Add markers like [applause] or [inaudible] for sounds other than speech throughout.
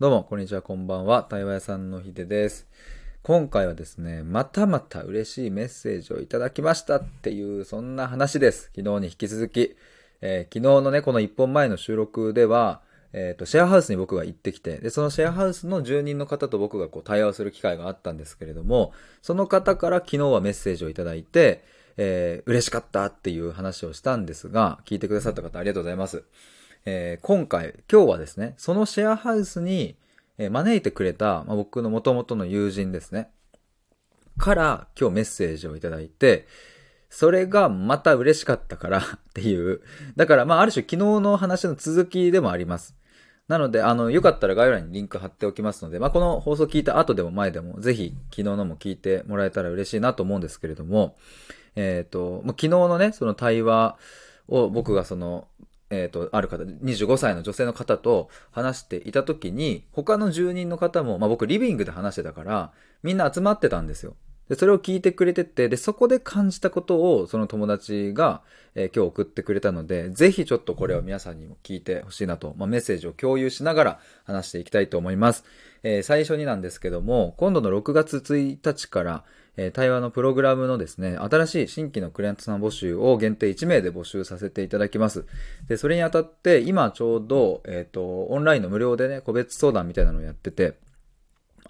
どうも、こんにちは、こんばんは。対話屋さんのひでです。今回はですね、またまた嬉しいメッセージをいただきましたっていう、そんな話です。昨日に引き続き。えー、昨日のね、この1本前の収録では、えっ、ー、と、シェアハウスに僕が行ってきて、で、そのシェアハウスの住人の方と僕がこう対話をする機会があったんですけれども、その方から昨日はメッセージをいただいて、えー、嬉しかったっていう話をしたんですが、聞いてくださった方ありがとうございます。えー、今回、今日はですね、そのシェアハウスに、えー、招いてくれた、まあ、僕の元々の友人ですね。から今日メッセージをいただいて、それがまた嬉しかったから [laughs] っていう。だからまあある種昨日の話の続きでもあります。なので、あの、よかったら概要欄にリンク貼っておきますので、まあこの放送聞いた後でも前でも、ぜひ昨日のも聞いてもらえたら嬉しいなと思うんですけれども、えっ、ー、と、昨日のね、その対話を僕がその、えっ、ー、と、ある方、25歳の女性の方と話していた時に、他の住人の方も、まあ僕リビングで話してたから、みんな集まってたんですよ。で、それを聞いてくれてて、で、そこで感じたことを、その友達が、えー、今日送ってくれたので、ぜひちょっとこれを皆さんにも聞いてほしいなと、まあ、メッセージを共有しながら話していきたいと思います。えー、最初になんですけども、今度の6月1日から、え対話のプログラムのですね、新しい新規のクライアントさん募集を限定1名で募集させていただきます。で、それにあたって、今ちょうど、えっ、ー、と、オンラインの無料でね、個別相談みたいなのをやってて、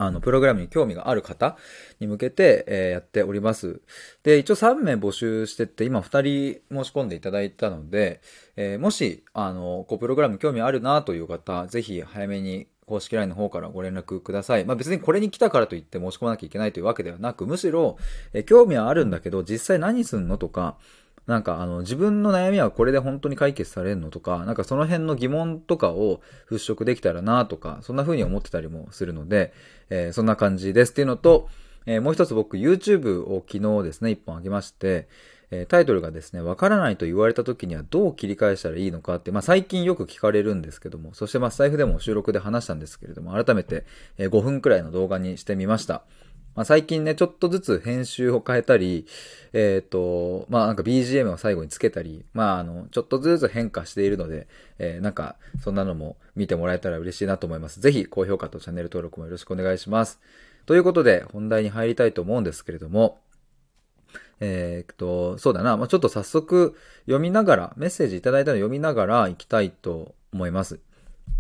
あの、プログラムに興味がある方に向けて、えー、やっております。で、一応3名募集してって、今2人申し込んでいただいたので、えー、もし、あの、こう、プログラム興味あるなという方、ぜひ早めに公式 LINE の方からご連絡ください。まあ別にこれに来たからといって申し込まなきゃいけないというわけではなく、むしろ、え興味はあるんだけど、実際何すんのとか、なんかあの自分の悩みはこれで本当に解決されるのとか、なんかその辺の疑問とかを払拭できたらなとか、そんな風に思ってたりもするので、えー、そんな感じですっていうのと、えー、もう一つ僕 YouTube を昨日ですね、一本あげまして、えタイトルがですね、わからないと言われた時にはどう切り返したらいいのかって、まあ最近よく聞かれるんですけども、そしてまあスタイフでも収録で話したんですけれども、改めてえ5分くらいの動画にしてみました。まあ、最近ね、ちょっとずつ編集を変えたり、えっ、ー、と、まあなんか BGM を最後につけたり、まああの、ちょっとずつ変化しているので、えー、なんか、そんなのも見てもらえたら嬉しいなと思います。ぜひ高評価とチャンネル登録もよろしくお願いします。ということで、本題に入りたいと思うんですけれども、えー、っと、そうだな。まあ、ちょっと早速読みながら、メッセージいただいたの読みながら行きたいと思います。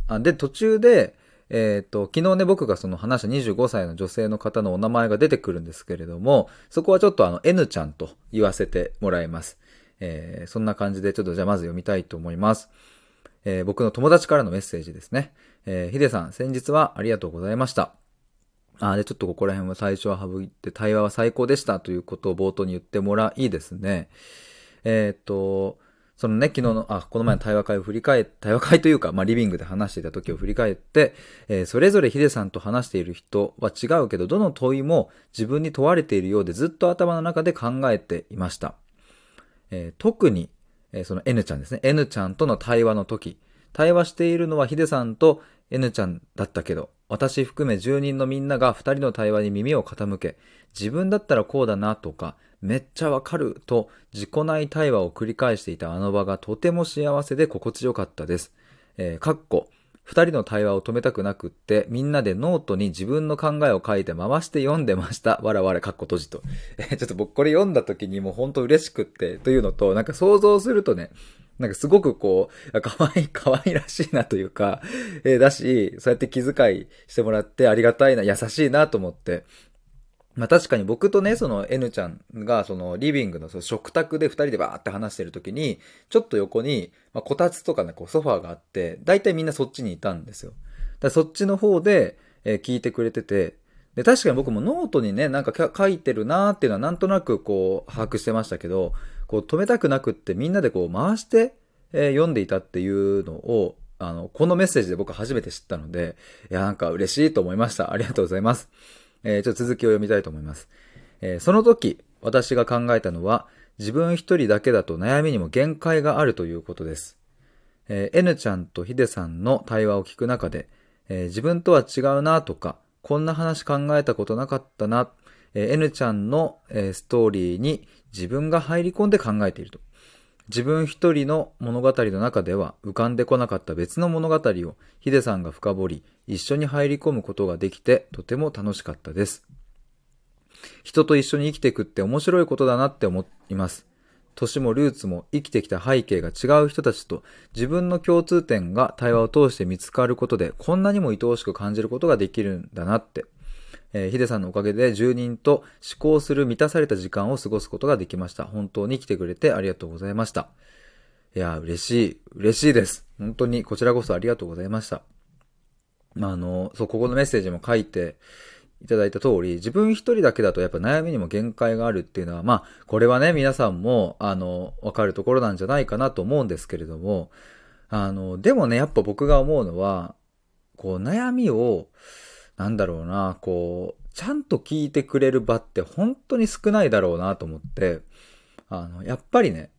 あで、途中で、えっ、と、昨日ね、僕がその話した25歳の女性の方のお名前が出てくるんですけれども、そこはちょっとあの、N ちゃんと言わせてもらいます。えー、そんな感じでちょっとじゃあまず読みたいと思います。えー、僕の友達からのメッセージですね。えー、ヒデさん、先日はありがとうございました。あで、ちょっとここら辺は最初は省いて、対話は最高でしたということを冒頭に言ってもらいですね。えっ、と、そのね、昨日の、あ、この前の対話会を振り返って、対話会というか、まあ、リビングで話していた時を振り返って、えー、それぞれヒデさんと話している人は違うけど、どの問いも自分に問われているようでずっと頭の中で考えていました。えー、特に、えー、その N ちゃんですね。N ちゃんとの対話の時、対話しているのはヒデさんと N ちゃんだったけど、私含め住人のみんなが二人の対話に耳を傾け、自分だったらこうだなとか、めっちゃわかると自己内対話を繰り返していたあの場がとても幸せで心地よかったです。えー、かっこ、二人の対話を止めたくなくって、みんなでノートに自分の考えを書いて回して読んでました。わらわら、かっこ閉じと。えー、ちょっと僕これ読んだ時にもうほんと嬉しくって、というのと、なんか想像するとね、なんかすごくこう、可愛い、[laughs] 可愛らしいなというか、えー、だし、そうやって気遣いしてもらってありがたいな、優しいなと思って、まあ確かに僕とね、その N ちゃんがそのリビングのその食卓で二人でバーって話してる時に、ちょっと横に、まあ、こたつとかね、こうソファーがあって、大体みんなそっちにいたんですよ。だそっちの方で、えー、聞いてくれてて、で、確かに僕もノートにね、なんか書いてるなーっていうのはなんとなくこう把握してましたけど、こう止めたくなくってみんなでこう回して、えー、読んでいたっていうのを、あの、このメッセージで僕初めて知ったので、いや、なんか嬉しいと思いました。ありがとうございます。えー、ちょっと続きを読みたいと思います。えー、その時、私が考えたのは、自分一人だけだと悩みにも限界があるということです。えー、N ちゃんとヒデさんの対話を聞く中で、えー、自分とは違うなとか、こんな話考えたことなかったな、えー、N ちゃんの、えー、ストーリーに自分が入り込んで考えていると。自分一人の物語の中では浮かんでこなかった別の物語をヒデさんが深掘り、一緒に入り込むことができてとても楽しかったです。人と一緒に生きていくって面白いことだなって思います。年もルーツも生きてきた背景が違う人たちと自分の共通点が対話を通して見つかることでこんなにも愛おしく感じることができるんだなって。えー、ヒデさんのおかげで住人と思考する満たされた時間を過ごすことができました。本当に来てくれてありがとうございました。いや、嬉しい。嬉しいです。本当にこちらこそありがとうございました。まあ、あの、そう、ここのメッセージも書いていただいた通り、自分一人だけだとやっぱ悩みにも限界があるっていうのは、まあ、これはね、皆さんも、あの、わかるところなんじゃないかなと思うんですけれども、あの、でもね、やっぱ僕が思うのは、こう、悩みを、なんだろうな、こう、ちゃんと聞いてくれる場って本当に少ないだろうなと思って、あの、やっぱりね、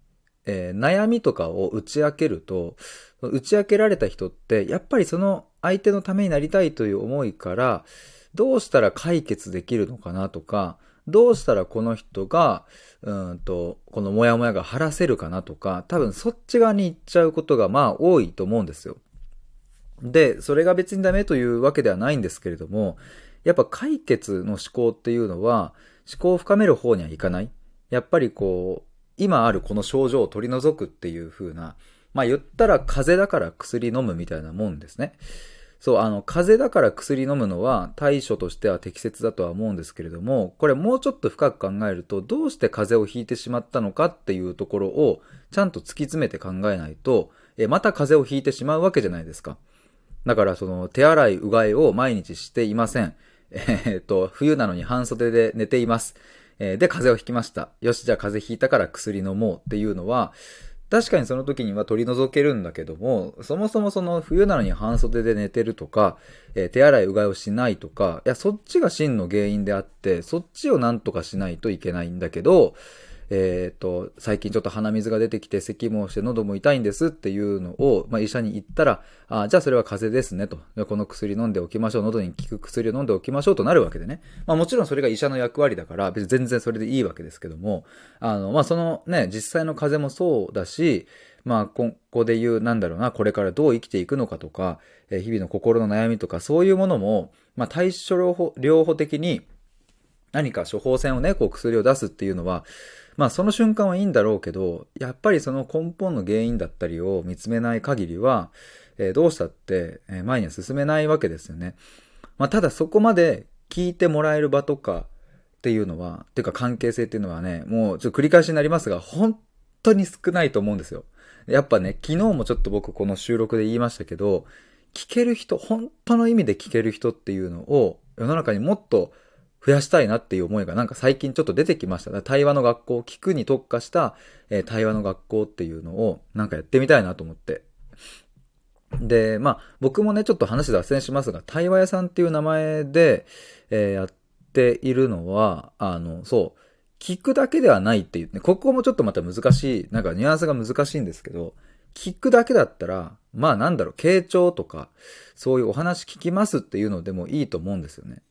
えー、悩みとかを打ち明けると、打ち明けられた人って、やっぱりその相手のためになりたいという思いから、どうしたら解決できるのかなとか、どうしたらこの人が、うんと、このモヤモヤが晴らせるかなとか、多分そっち側に行っちゃうことがまあ多いと思うんですよ。で、それが別にダメというわけではないんですけれども、やっぱ解決の思考っていうのは、思考を深める方にはいかない。やっぱりこう、今あるこの症状を取り除くっていう風な、まあ言ったら風邪だから薬飲むみたいなもんですね。そう、あの、風邪だから薬飲むのは対処としては適切だとは思うんですけれども、これもうちょっと深く考えると、どうして風邪をひいてしまったのかっていうところを、ちゃんと突き詰めて考えないと、え、また風邪をひいてしまうわけじゃないですか。だからその手洗いうがいを毎日していません。えっと、冬なのに半袖で寝ています。えー、で、風邪をひきました。よし、じゃあ風邪ひいたから薬飲もうっていうのは、確かにその時には取り除けるんだけども、そもそもその冬なのに半袖で寝てるとか、えー、手洗いうがいをしないとか、いや、そっちが真の原因であって、そっちをなんとかしないといけないんだけど、えっ、ー、と、最近ちょっと鼻水が出てきて咳もして喉も痛いんですっていうのを、まあ、医者に言ったら、あじゃあそれは風邪ですねと。この薬飲んでおきましょう。喉に効く薬を飲んでおきましょうとなるわけでね。まあもちろんそれが医者の役割だから、別に全然それでいいわけですけども、あの、まあそのね、実際の風邪もそうだし、まあ、ここで言う、なんだろうな、これからどう生きていくのかとか、えー、日々の心の悩みとか、そういうものも、まあ、対処療法、療法的に、何か処方箋をね、こう薬を出すっていうのは、まあその瞬間はいいんだろうけど、やっぱりその根本の原因だったりを見つめない限りは、えー、どうしたって、え前には進めないわけですよね。まあただそこまで聞いてもらえる場とかっていうのは、っていうか関係性っていうのはね、もうちょっと繰り返しになりますが、本当に少ないと思うんですよ。やっぱね、昨日もちょっと僕この収録で言いましたけど、聞ける人、本当の意味で聞ける人っていうのを世の中にもっと増やしたいなっていう思いがなんか最近ちょっと出てきました。対話の学校、聞くに特化した、えー、対話の学校っていうのをなんかやってみたいなと思って。で、まあ僕もね、ちょっと話脱線しますが、対話屋さんっていう名前で、えー、やっているのは、あの、そう、聞くだけではないっていうね、ここもちょっとまた難しい、なんかニュアンスが難しいんですけど、聞くだけだったら、まあなんだろう、傾聴とか、そういうお話聞きますっていうのでもいいと思うんですよね。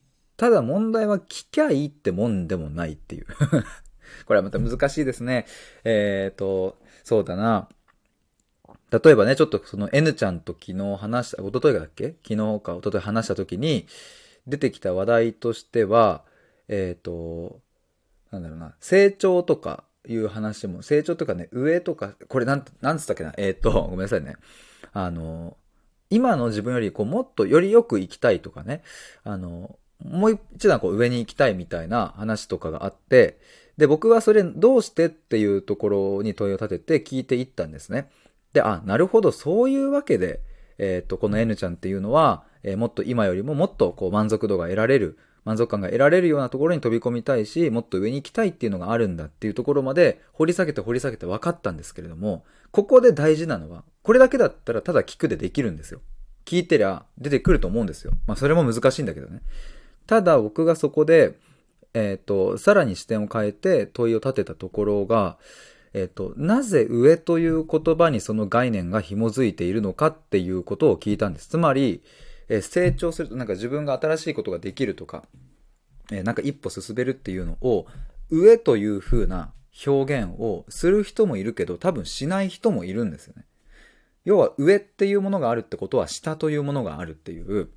ただ問題は聞きゃいいってもんでもないっていう [laughs] これはまた難しいですね。えっ、ー、と、そうだな。例えばね、ちょっとその N ちゃんと昨日話した、おとといだっけ？昨日かおととい話した時に出てきた話題としては、えっ、ー、と、なんだろうな、成長とかいう話も、成長とかね、上とか、これなん、なんつったっけな、えっ、ー、と、ごめんなさいね。あの、今の自分よりこうもっとよりよく生きたいとかね、あの、もう一段こう上に行きたいみたいな話とかがあって、で、僕はそれどうしてっていうところに問いを立てて聞いていったんですね。で、あ、なるほど、そういうわけで、えっ、ー、と、この N ちゃんっていうのは、えー、もっと今よりももっとこう満足度が得られる、満足感が得られるようなところに飛び込みたいし、もっと上に行きたいっていうのがあるんだっていうところまで掘り下げて掘り下げて分かったんですけれども、ここで大事なのは、これだけだったらただ聞くでできるんですよ。聞いてりゃ出てくると思うんですよ。まあそれも難しいんだけどね。ただ僕がそこで、えっ、ー、と、さらに視点を変えて問いを立てたところが、えっ、ー、と、なぜ上という言葉にその概念が紐づいているのかっていうことを聞いたんです。つまり、えー、成長するとなんか自分が新しいことができるとか、えなんか一歩進めるっていうのを、上という風な表現をする人もいるけど、多分しない人もいるんですよね。要は上っていうものがあるってことは下というものがあるっていう、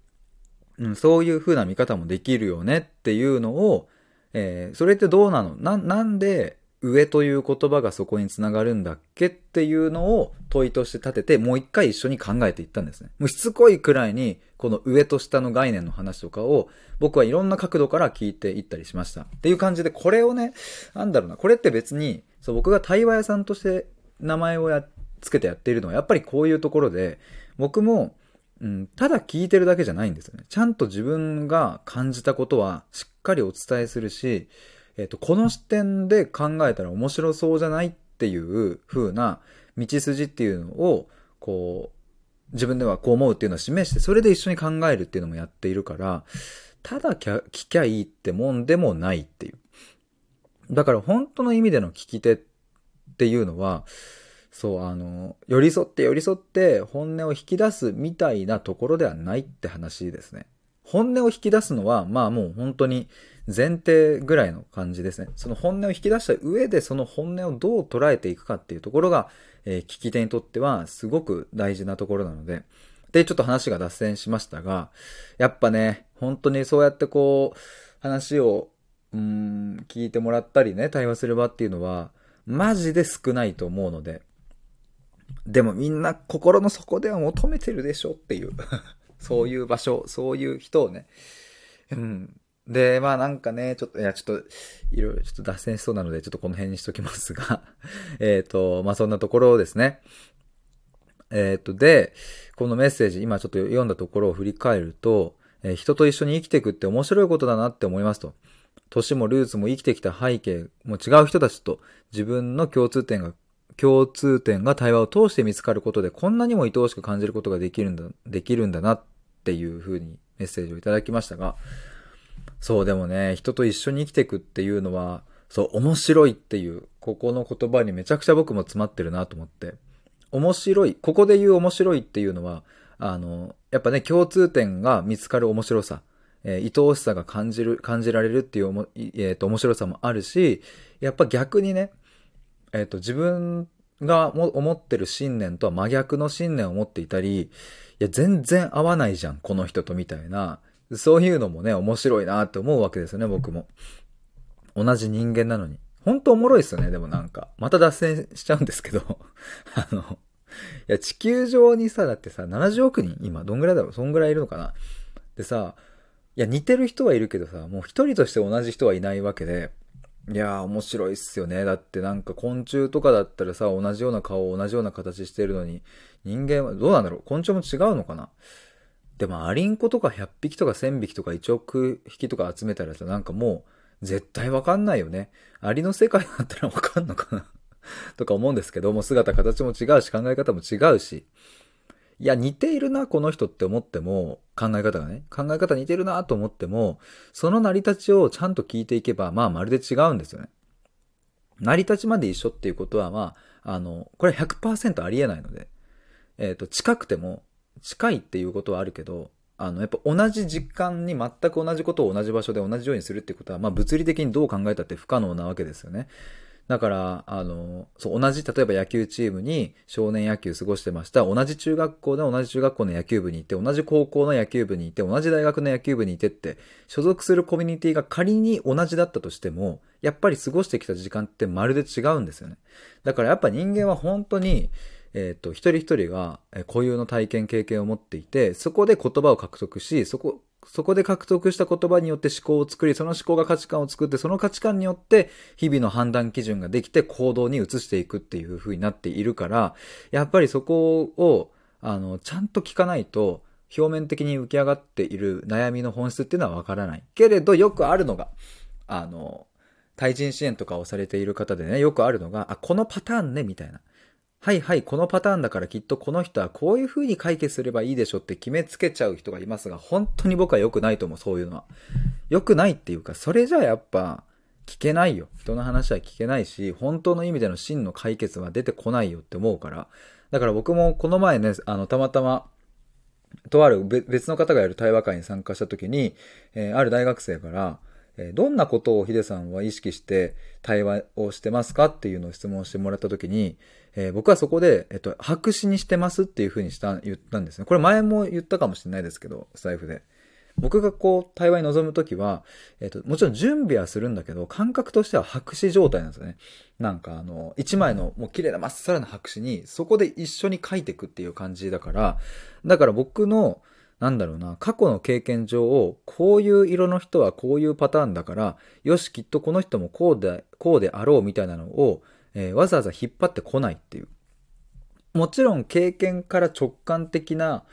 うん、そういう風な見方もできるよねっていうのを、えー、それってどうなの？な、なんで上という言葉がそこにつながるんだっけっていうのを問いとして立てて、もう一回一緒に考えていったんですね。もうしつこいくらいに、この上と下の概念の話とかを、僕はいろんな角度から聞いていったりしました。っていう感じで、これをね、なんだろうな、これって別に、そう、僕が対話屋さんとして名前をや、つけてやっているのは、やっぱりこういうところで、僕も、うん、ただ聞いてるだけじゃないんですよね。ちゃんと自分が感じたことはしっかりお伝えするし、えっ、と、この視点で考えたら面白そうじゃないっていう風な道筋っていうのを、こう、自分ではこう思うっていうのを示して、それで一緒に考えるっていうのもやっているから、ただ聞きゃいいってもんでもないっていう。だから本当の意味での聞き手っていうのは、そう、あの、寄り添って寄り添って本音を引き出すみたいなところではないって話ですね。本音を引き出すのは、まあもう本当に前提ぐらいの感じですね。その本音を引き出した上でその本音をどう捉えていくかっていうところが、えー、聞き手にとってはすごく大事なところなので、で、ちょっと話が脱線しましたが、やっぱね、本当にそうやってこう、話を、うん、聞いてもらったりね、対話する場っていうのは、マジで少ないと思うので、でもみんな心の底では求めてるでしょっていう [laughs] そういう場所、そういう人をね、うん。で、まあなんかね、ちょっと、いや、ちょっと、いろいろちょっと脱線しそうなので、ちょっとこの辺にしときますが [laughs] えっと、まあそんなところですね。えっ、と、で、このメッセージ、今ちょっと読んだところを振り返ると、えー、人と一緒に生きていくって面白いことだなって思いますと。年もルーツも生きてきた背景も違う人たちと自分の共通点が共通点が対話を通して見つかることでこんなにも愛おしく感じることができるんだ、できるんだなっていう風にメッセージをいただきましたが、そうでもね、人と一緒に生きていくっていうのは、そう、面白いっていう、ここの言葉にめちゃくちゃ僕も詰まってるなと思って。面白い、ここで言う面白いっていうのは、あの、やっぱね、共通点が見つかる面白さ、えー、愛おしさが感じる、感じられるっていうおも、えっ、ー、と、面白さもあるし、やっぱ逆にね、えっ、と、自分が思ってる信念とは真逆の信念を持っていたり、いや、全然合わないじゃん、この人とみたいな、そういうのもね、面白いなって思うわけですよね、僕も。同じ人間なのに。ほんとおもろいっすよね、でもなんか。また脱線しちゃうんですけど。[laughs] あの、いや、地球上にさ、だってさ、70億人、今、どんぐらいだろうそんぐらいいるのかなでさ、いや、似てる人はいるけどさ、もう一人として同じ人はいないわけで、いやー、面白いっすよね。だってなんか昆虫とかだったらさ、同じような顔、同じような形してるのに、人間はどうなんだろう？昆虫も違うのかな？でも、アリンコとか100匹とか1000匹とか1億匹とか集めたらさ、なんかもう、絶対わかんないよね。アリの世界だったらわかんのかな？[laughs] とか思うんですけども、姿形も違うし、考え方も違うし。いや、似ているな、この人って思っても、考え方がね、考え方似てるなと思っても、その成り立ちをちゃんと聞いていけば、まあ、まるで違うんですよね。成り立ちまで一緒っていうことは、まあ、あの、これ100%ありえないので、えっ、ー、と、近くても、近いっていうことはあるけど、あの、やっぱ同じ実感に全く同じことを同じ場所で同じようにするってことは、まあ物理的にどう考えたって不可能なわけですよね。だから、あの、そう、同じ、例えば野球チームに少年野球過ごしてました。同じ中学校で同じ中学校の野球部にいて、同じ高校の野球部にいて、同じ大学の野球部にいてって、所属するコミュニティが仮に同じだったとしても、やっぱり過ごしてきた時間ってまるで違うんですよね。だからやっぱ人間は本当に、えっ、ー、と、一人一人が固有の体験、経験を持っていて、そこで言葉を獲得し、そこ、そこで獲得した言葉によって思考を作り、その思考が価値観を作って、その価値観によって日々の判断基準ができて行動に移していくっていう風になっているから、やっぱりそこを、あの、ちゃんと聞かないと、表面的に浮き上がっている悩みの本質っていうのはわからない。けれど、よくあるのが、あの、対人支援とかをされている方でね、よくあるのが、あ、このパターンね、みたいな。はいはい、このパターンだからきっとこの人はこういう風に解決すればいいでしょって決めつけちゃう人がいますが、本当に僕は良くないと思う、そういうのは。良くないっていうか、それじゃあやっぱ、聞けないよ。人の話は聞けないし、本当の意味での真の解決は出てこないよって思うから。だから僕もこの前ね、あの、たまたま、とある別の方がやる対話会に参加した時に、えー、ある大学生から、えどんなことをヒデさんは意識して対話をしてますかっていうのを質問してもらったときに、えー、僕はそこで、えっと、白紙にしてますっていうふうにした、言ったんですね。これ前も言ったかもしれないですけど、スタイフで。僕がこう、対話に臨むときは、えっと、もちろん準備はするんだけど、感覚としては白紙状態なんですよね。なんかあの、一枚のもう綺麗なまっさらな白紙に、そこで一緒に書いていくっていう感じだから、だから僕の、なんだろうな、過去の経験上を、こういう色の人はこういうパターンだから、よし、きっとこの人もこうで、こうであろうみたいなのを、えー、わざわざ引っ張ってこないっていう。もちろん経験から直感的な、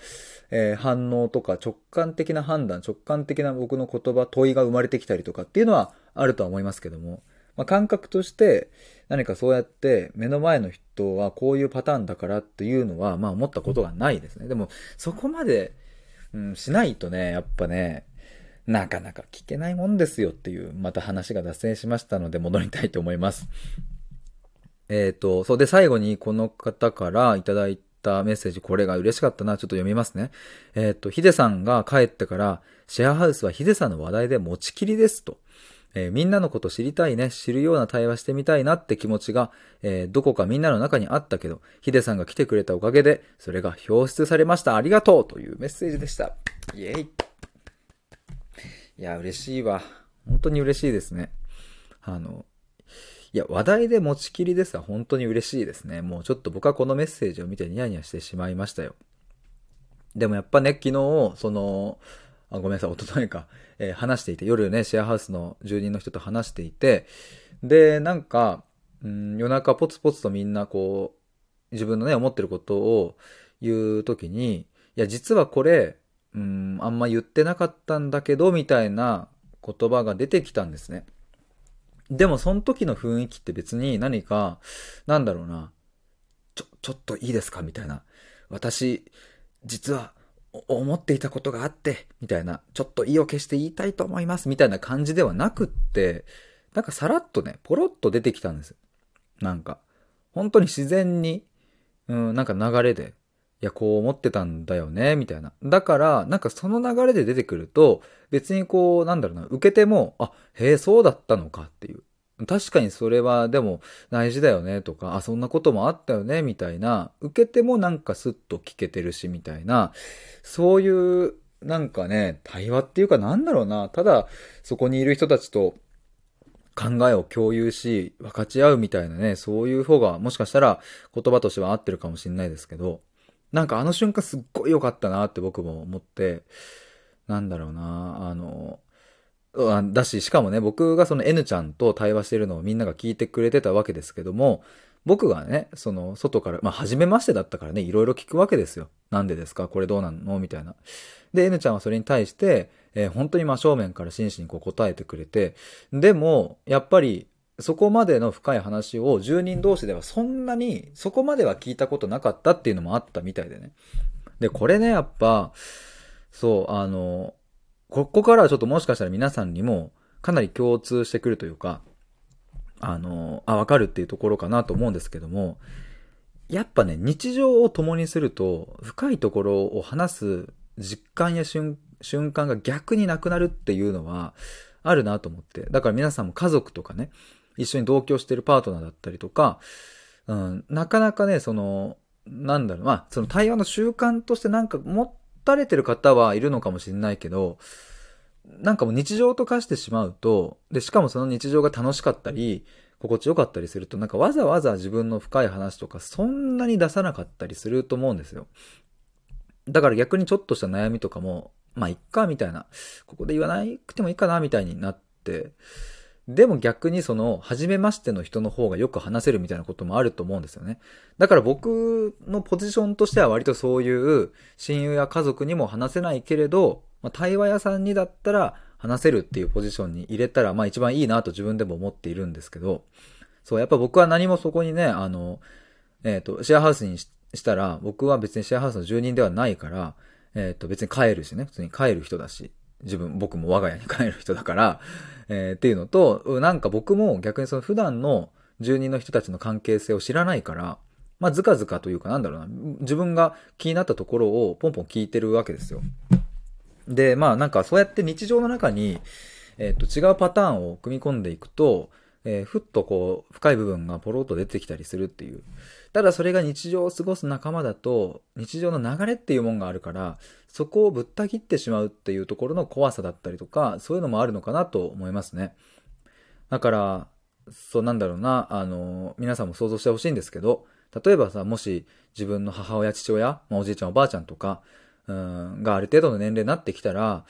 えー、反応とか直感的な判断、直感的な僕の言葉、問いが生まれてきたりとかっていうのはあるとは思いますけども、まあ、感覚として何かそうやって目の前の人はこういうパターンだからっていうのは、まあ思ったことがないですね。でもそこまでうん、しないとね、やっぱね、なかなか聞けないもんですよっていう、また話が脱線しましたので戻りたいと思います。えっ、ー、と、そうで最後にこの方からいただいたメッセージ、これが嬉しかったな、ちょっと読みますね。えっ、ー、と、ヒデさんが帰ってから、シェアハウスはヒデさんの話題で持ちきりですと。えー、みんなのこと知りたいね、知るような対話してみたいなって気持ちが、えー、どこかみんなの中にあったけど、ヒデさんが来てくれたおかげで、それが表出されました。ありがとうというメッセージでした。イェイ。いや、嬉しいわ。本当に嬉しいですね。あの、いや、話題で持ちきりですは本当に嬉しいですね。もうちょっと僕はこのメッセージを見てニヤニヤしてしまいましたよ。でもやっぱね、昨日、その、あごめんなさい、おとといか、えー、話していて、夜ね、シェアハウスの住人の人と話していて、で、なんか、うん、夜中ポツポツとみんなこう、自分のね、思ってることを言うときに、いや、実はこれ、うん、あんま言ってなかったんだけど、みたいな言葉が出てきたんですね。でも、その時の雰囲気って別に何か、なんだろうな、ちょ、ちょっといいですか？みたいな。私、実は、思っていたことがあって、みたいな、ちょっと意を決して言いたいと思います、みたいな感じではなくって、なんかさらっとね、ポロッと出てきたんです。なんか、本当に自然に、うん、なんか流れで、いや、こう思ってたんだよね、みたいな。だから、なんかその流れで出てくると、別にこう、なんだろうな、受けても、あ、へえ、そうだったのかっていう。確かにそれはでも大事だよねとか、あ、そんなこともあったよねみたいな、受けてもなんかスッと聞けてるしみたいな、そういうなんかね、対話っていうかなんだろうな、ただそこにいる人たちと考えを共有し、分かち合うみたいなね、そういう方がもしかしたら言葉としては合ってるかもしれないですけど、なんかあの瞬間すっごい良かったなって僕も思って、なんだろうな、あの、だし、しかもね、僕がその N ちゃんと対話してるのをみんなが聞いてくれてたわけですけども、僕がね、その、外から、まあ、初めましてだったからね、いろいろ聞くわけですよ。なんでですか？これどうなの？みたいな。で、N ちゃんはそれに対して、えー、本当に真正面から真摯にこう答えてくれて、でも、やっぱり、そこまでの深い話を住人同士ではそんなに、そこまでは聞いたことなかったっていうのもあったみたいでね。で、これね、やっぱ、そう、あの、ここからはちょっともしかしたら皆さんにもかなり共通してくるというか、あの、あ、わかるっていうところかなと思うんですけども、やっぱね、日常を共にすると、深いところを話す実感や瞬瞬間が逆になくなるっていうのはあるなと思って。だから皆さんも家族とかね、一緒に同居してるパートナーだったりとか、うん、なかなかね、その、なんだろう、まあ、その対話の習慣としてなんか持たれてる方はいるのかもしれないけど、なんかもう日常と化してしまうと、で、しかもその日常が楽しかったり、心地よかったりすると、なんかわざわざ自分の深い話とかそんなに出さなかったりすると思うんですよ。だから逆にちょっとした悩みとかも、まあ、いっか、みたいな。ここで言わなくてもいいかな、みたいになって、でも逆にその、初めましての人の方がよく話せるみたいなこともあると思うんですよね。だから僕のポジションとしては割とそういう親友や家族にも話せないけれど、まあ、対話屋さんにだったら話せるっていうポジションに入れたら、まあ一番いいなと自分でも思っているんですけど、そう、やっぱ僕は何もそこにね、あの、えっ、ー、と、シェアハウスにしたら、僕は別にシェアハウスの住人ではないから、えっ、ー、と、別に帰るしね、普通に帰る人だし、自分、僕も我が家に帰る人だから、えー、っていうのと、なんか僕も逆にその普段の住人の人たちの関係性を知らないから、まあ、ずかずかというかなんだろうな、自分が気になったところをポンポン聞いてるわけですよ。で、まあなんかそうやって日常の中に、えっ、と、違うパターンを組み込んでいくと、えー、ふっとこう、深い部分がポロッと出てきたりするっていう。ただそれが日常を過ごす仲間だと、日常の流れっていうもんがあるから、そこをぶった切ってしまうっていうところの怖さだったりとか、そういうのもあるのかなと思いますね。だから、そうなんだろうな、あの、皆さんも想像してほしいんですけど、例えばさ、もし自分の母親、父親、まあ、おじいちゃん、おばあちゃんとか、うん、がある程度の年齢になってきたら、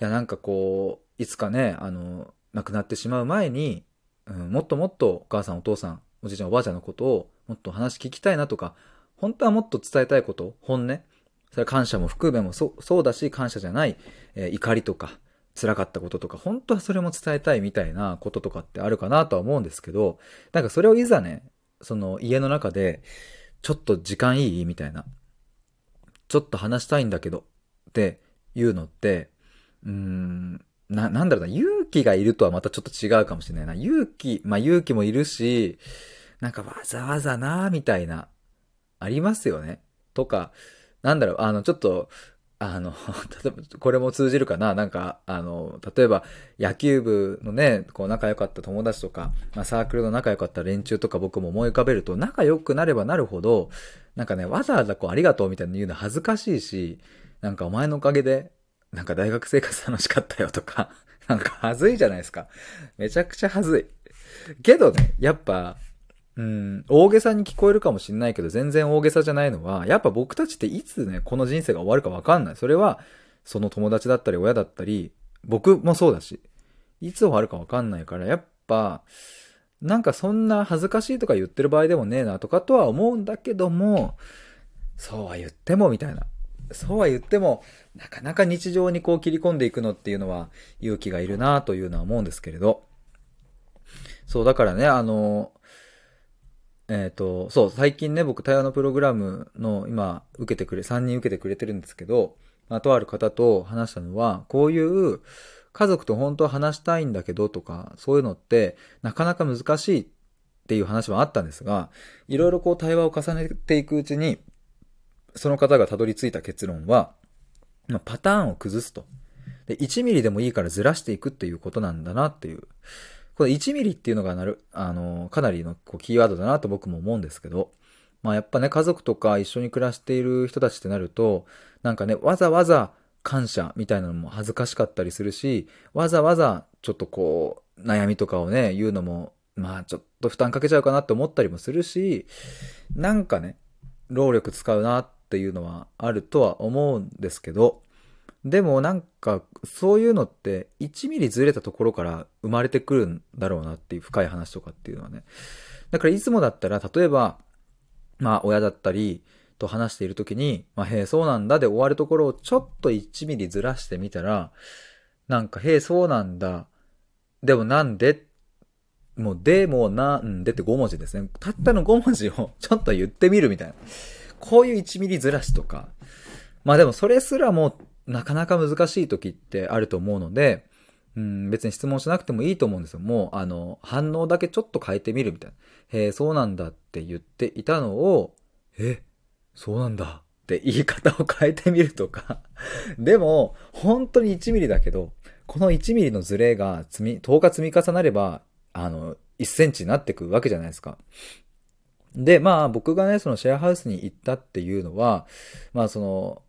いや、なんかこう、いつかね、あの、亡くなってしまう前に、うん、もっともっとお母さん、お父さん、おじいちゃん、おばあちゃんのことをもっと話聞きたいなとか、本当はもっと伝えたいこと、本音、それは感謝も含めもそうそうだし、感謝じゃない、えー、怒りとか、辛かったこととか、本当はそれも伝えたいみたいなこととかってあるかなとは思うんですけど、なんかそれをいざね、その家の中で、ちょっと時間いい？みたいな。ちょっと話したいんだけど、っていうのって、うーん、な、なんだろうな、勇気がいるとはまたちょっと違うかもしれないな。勇気、まあ勇気もいるし、なんかわざわざなみたいな、ありますよね。とか、なんだろう、あの、ちょっと、あの、[laughs] 例えば、これも通じるかななんか、あの、例えば、野球部のね、こう、仲良かった友達とか、まあ、サークルの仲良かった連中とか僕も思い浮かべると、仲良くなればなるほど、なんかね、わざわざこう、ありがとうみたいな言うの恥ずかしいし、なんかお前のおかげで、なんか大学生活楽しかったよとか、[laughs] なんか恥ずいじゃないですか。めちゃくちゃ恥ずい。けどね、やっぱ、うん、大げさに聞こえるかもしんないけど、全然大げさじゃないのは、やっぱ僕たちっていつね、この人生が終わるかわかんない。それは、その友達だったり親だったり、僕もそうだし、いつ終わるかわかんないから、やっぱ、なんかそんな恥ずかしいとか言ってる場合でもねえなとかとは思うんだけども、そうは言ってもみたいな。そうは言っても、なかなか日常にこう切り込んでいくのっていうのは勇気がいるなというのは思うんですけれど。そう、だからね、あの、えっ、ー、と、そう、最近ね、僕対話のプログラムの今受けてくれ、3人受けてくれてるんですけど、あ、とある方と話したのは、こういう家族と本当は話したいんだけどとか、そういうのってなかなか難しいっていう話もあったんですが、いろいろこう対話を重ねていくうちに、その方がたどり着いた結論は、パターンを崩すと。で、1ミリでもいいからずらしていくっていうことなんだなっていう。この1ミリっていうのがなる、あの、かなりのこうキーワードだなと僕も思うんですけど、まあやっぱね、家族とか一緒に暮らしている人たちってなると、なんかね、わざわざ感謝みたいなのも恥ずかしかったりするし、わざわざちょっとこう、悩みとかをね、言うのも、まあちょっと負担かけちゃうかなって思ったりもするし、なんかね、労力使うなっていうのはあるとは思うんですけど、でもなんか、そういうのって1ミリずれたところから生まれてくるんだろうなっていう深い話とかっていうのはね。だからいつもだったら、例えば、まあ親だったりと話している時に、まあへえそうなんだで終わるところをちょっと1ミリずらしてみたら、なんかへえそうなんだ。でもなんで？もうでもなんでって5文字ですね。たったの5文字をちょっと言ってみるみたいな。こういう1ミリずらしとか。まあでもそれすらもなかなか難しい時ってあると思うので、うん、別に質問しなくてもいいと思うんですよ。もう、あの、反応だけちょっと変えてみるみたいな。へえ、そうなんだって言っていたのを、え、そうなんだって言い方を変えてみるとか。[laughs] でも、本当に1ミリだけど、この1ミリのズレが積み、10日積み重なれば、あの、1センチになってくわけじゃないですか。で、まあ僕がね、そのシェアハウスに行ったっていうのは、まあその、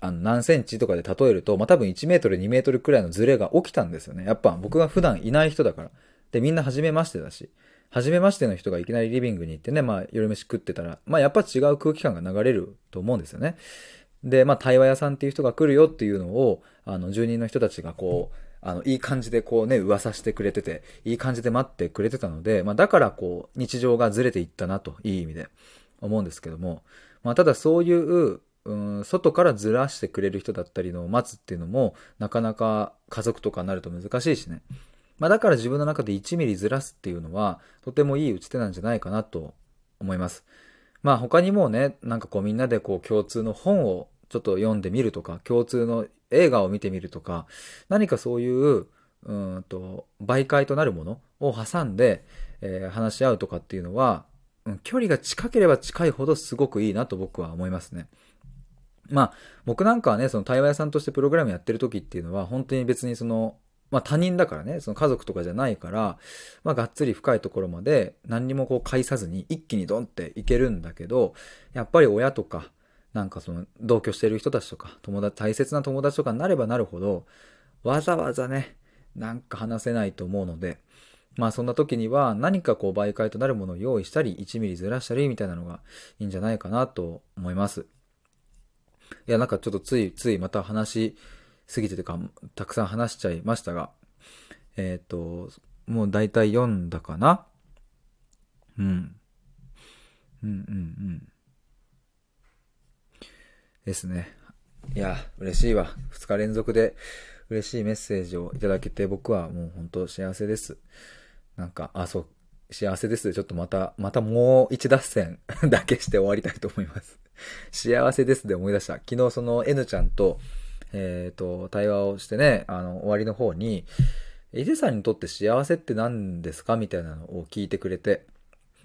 あの、何センチとかで例えると、まあ、多分1メートル、2メートルくらいのズレが起きたんですよね。やっぱ僕が普段いない人だから。で、みんな初めましてだし。初めましての人がいきなりリビングに行ってね、まあ、夜飯食ってたら、まあ、やっぱ違う空気感が流れると思うんですよね。で、まあ、対話屋さんっていう人が来るよっていうのを、あの、住人の人たちがこう、あの、いい感じでこうね、噂してくれてて、いい感じで待ってくれてたので、まあ、だからこう、日常がずれていったなと、いい意味で思うんですけども、まあ、ただそういう、うん、外からずらしてくれる人だったりのを待つっていうのも、なかなか家族とかになると難しいしね。まあだから自分の中で1ミリずらすっていうのは、とてもいい打ち手なんじゃないかなと思います。まあ他にもね、なんかこうみんなでこう共通の本をちょっと読んでみるとか、共通の映画を見てみるとか、何かそういう、うんと、媒介となるものを挟んで、えー、話し合うとかっていうのは、距離が近ければ近いほどすごくいいなと僕は思いますね。まあ、僕なんかはね、その対話屋さんとしてプログラムやってる時っていうのは、本当に別にその、まあ他人だからね、その家族とかじゃないから、まあがっつり深いところまで何にもこう介さずに一気にドンっていけるんだけど、やっぱり親とか、なんかその同居してる人たちとか、友達、大切な友達とかになればなるほど、わざわざね、なんか話せないと思うので、まあそんな時には何かこう媒介となるものを用意したり、1ミリずらしたりみたいなのがいいんじゃないかなと思います。いや、なんかちょっとついついまた話過ぎててか、たくさん話しちゃいましたが、えっ、ー、と、もう大体読んだかな？うん。うんうんうん。ですね。いや、嬉しいわ。2日連続で嬉しいメッセージをいただけて僕はもう本当幸せです。なんか、あ、そう、幸せです。ちょっとまた、またもう一脱線 [laughs] だけして終わりたいと思います幸せですで思い出した。昨日その N ちゃんと、えっ、ー、と、対話をしてね、あの、終わりの方に、伊勢さんにとって幸せって何ですか？みたいなのを聞いてくれて、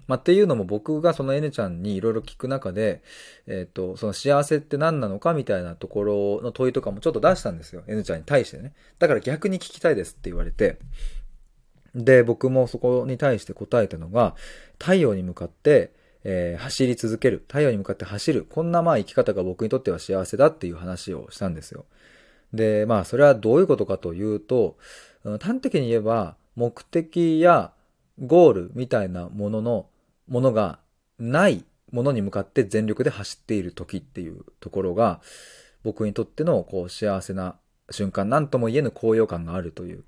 まあ、っていうのも僕がその N ちゃんにいろいろ聞く中で、えっ、ー、と、その幸せって何なのか？みたいなところの問いとかもちょっと出したんですよ。N ちゃんに対してね。だから逆に聞きたいですって言われて、で、僕もそこに対して答えたのが、太陽に向かって、えー、走り続ける。太陽に向かって走る。こんなまあ生き方が僕にとっては幸せだっていう話をしたんですよ。で、まあそれはどういうことかというと、端的に言えば目的やゴールみたいなものの、ものがないものに向かって全力で走っている時っていうところが僕にとってのこう幸せな瞬間、なんとも言えぬ高揚感があるという、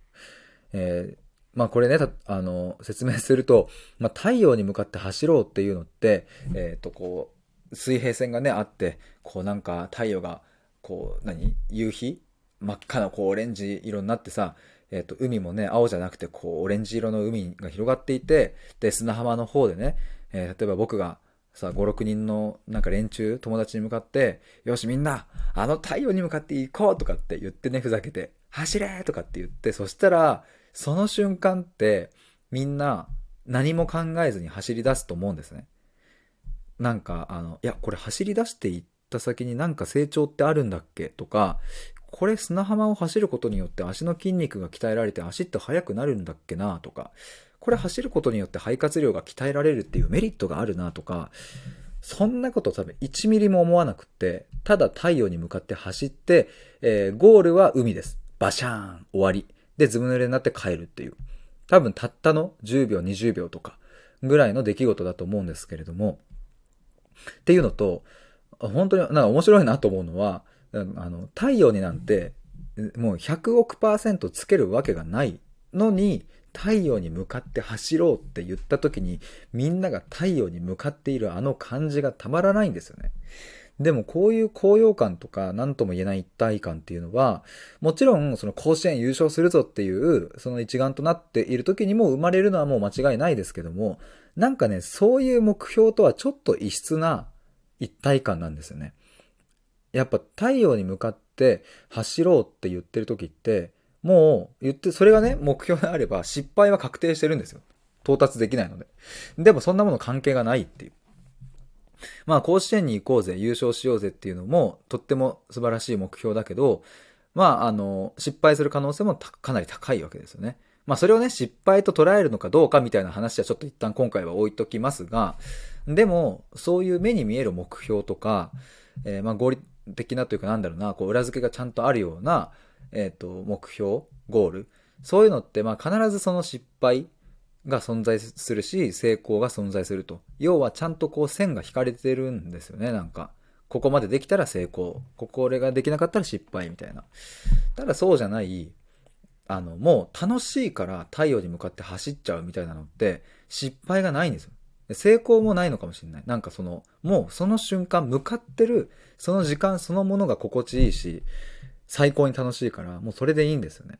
えー、まあこれね、あの、説明すると、まあ太陽に向かって走ろうっていうのって、えっ、ー、とこう、水平線がね、あって、こうなんか太陽が、こう、何？夕日？真っ赤なこうオレンジ色になってさ、えっ、ー、と、海もね、青じゃなくて、こう、オレンジ色の海が広がっていて、で、砂浜の方でね、えー、例えば僕が、さ、5、6人のなんか連中、友達に向かって、よしみんな、あの太陽に向かって行こうとかって言ってね、ふざけて、走れとかって言って、そしたら、その瞬間ってみんな何も考えずに走り出すと思うんですね。なんか、あの、いや、これ走り出していった先になんか成長ってあるんだっけ？とか、これ砂浜を走ることによって足の筋肉が鍛えられて足って速くなるんだっけな？とか、これ走ることによって肺活量が鍛えられるっていうメリットがあるな？とか、そんなこと多分1ミリも思わなくって、ただ太陽に向かって走って、えー、ゴールは海です。バシャーン終わり。で、ずぶ濡れになって帰るっていう。多分たったの10秒、20秒とかぐらいの出来事だと思うんですけれども、っていうのと、本当になんか面白いなと思うのは、あの、太陽になんて、もう100億パーセントつけるわけがないのに、太陽に向かって走ろうって言った時に、みんなが太陽に向かっているあの感じがたまらないんですよね。でもこういう高揚感とか何とも言えない一体感っていうのは、もちろんその甲子園優勝するぞっていう、その一丸となっている時にも生まれるのはもう間違いないですけども、なんかね、そういう目標とはちょっと異質な一体感なんですよね。やっぱ太陽に向かって走ろうって言ってる時って、もう言って、それがね、目標であれば失敗は確定してるんですよ。到達できないので。でもそんなもの関係がないっていう。まあ甲子園に行こうぜ、優勝しようぜっていうのもとっても素晴らしい目標だけど、まああの、失敗する可能性もかなり高いわけですよね。まあそれをね、失敗と捉えるのかどうかみたいな話はちょっと一旦今回は置いときますが、でも、そういう目に見える目標とか、えー、まあ合理的なというかなんだろうな、こう裏付けがちゃんとあるような、えっ、ー、と、目標、ゴール、そういうのって、まあ必ずその失敗が存在するし、成功が存在すると。要はちゃんとこう線が引かれてるんですよね、なんか。ここまでできたら成功。ここ俺ができなかったら失敗みたいな。ただそうじゃない、あの、もう楽しいから太陽に向かって走っちゃうみたいなのって、失敗がないんですよ。成功もないのかもしれない。なんかその、もうその瞬間向かってる、その時間そのものが心地いいし、最高に楽しいから、もうそれでいいんですよね。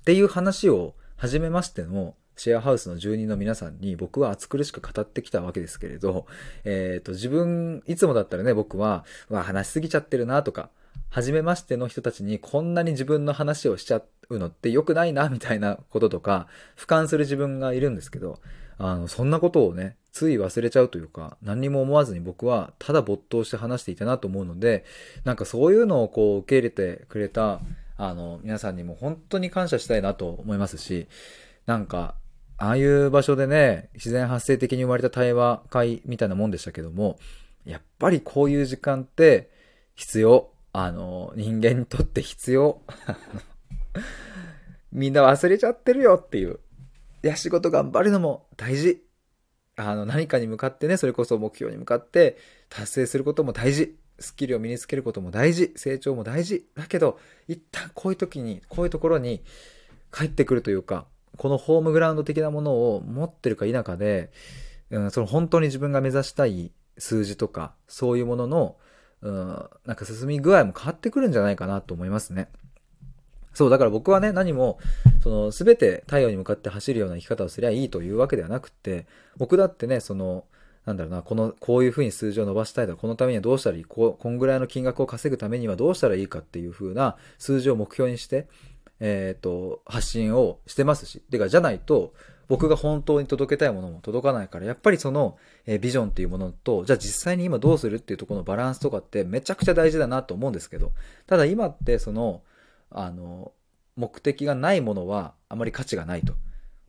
っていう話を、初めましてのシェアハウスの住人の皆さんに僕は暑苦しく語ってきたわけですけれど、えっ、ー、と、自分、いつもだったらね、僕は、わ、話しすぎちゃってるなとか、初めましての人たちにこんなに自分の話をしちゃうのって良くないな、みたいなこととか、俯瞰する自分がいるんですけど、あの、そんなことをね、つい忘れちゃうというか、何にも思わずに僕はただ没頭して話していたなと思うので、なんかそういうのをこう受け入れてくれた、あの、皆さんにも本当に感謝したいなと思いますし、なんか、ああいう場所でね、自然発生的に生まれた対話会みたいなもんでしたけども、やっぱりこういう時間って必要。あの、人間にとって必要。[laughs] みんな忘れちゃってるよっていう。いや、仕事頑張るのも大事。あの、何かに向かってね、それこそ目標に向かって達成することも大事。スキルを身につけることも大事。成長も大事。だけど、一旦こういう時に、こういうところに帰ってくるというか、このホームグラウンド的なものを持ってるか否かで、うん、その本当に自分が目指したい数字とか、そういうものの、うん、なんか進み具合も変わってくるんじゃないかなと思いますね。そう、だから僕はね、何も、その、すべて太陽に向かって走るような生き方をすりゃいいというわけではなくて、僕だってね、その、なんだろうな、この、こういうふうに数字を伸ばしたいとか、このためにはどうしたらいい、ここんぐらいの金額を稼ぐためにはどうしたらいいかっていうふうな数字を目標にして、えっ、ー、と、発信をしてますし。てか、じゃないと、僕が本当に届けたいものも届かないから、やっぱりその、えー、ビジョンっていうものと、じゃあ実際に今どうするっていうところのバランスとかってめちゃくちゃ大事だなと思うんですけど、ただ今ってその、あの、目的がないものはあまり価値がないと。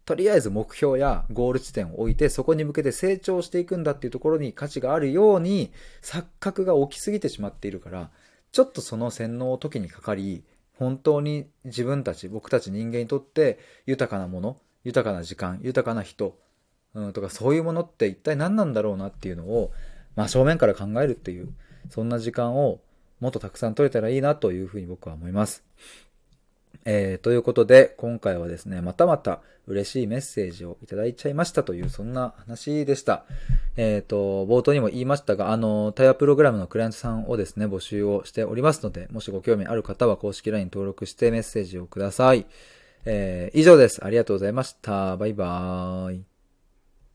とりあえず目標やゴール地点を置いて、そこに向けて成長していくんだっていうところに価値があるように、錯覚が起きすぎてしまっているから、ちょっとその洗脳を時にかかり、本当に自分たち、僕たち人間にとって豊かなもの、豊かな時間、豊かな人、うん、とかそういうものって一体何なんだろうなっていうのを、まあ正面から考えるっていう、そんな時間をもっとたくさん取れたらいいなというふうに僕は思います。えー、ということで、今回はですね、またまた嬉しいメッセージをいただいちゃいましたという、そんな話でした。えっ、ー、と、冒頭にも言いましたが、あの、タイヤプログラムのクライアントさんをですね、募集をしておりますので、もしご興味ある方は公式 LINE 登録してメッセージをください。えー、以上です。ありがとうございました。バイバーイ。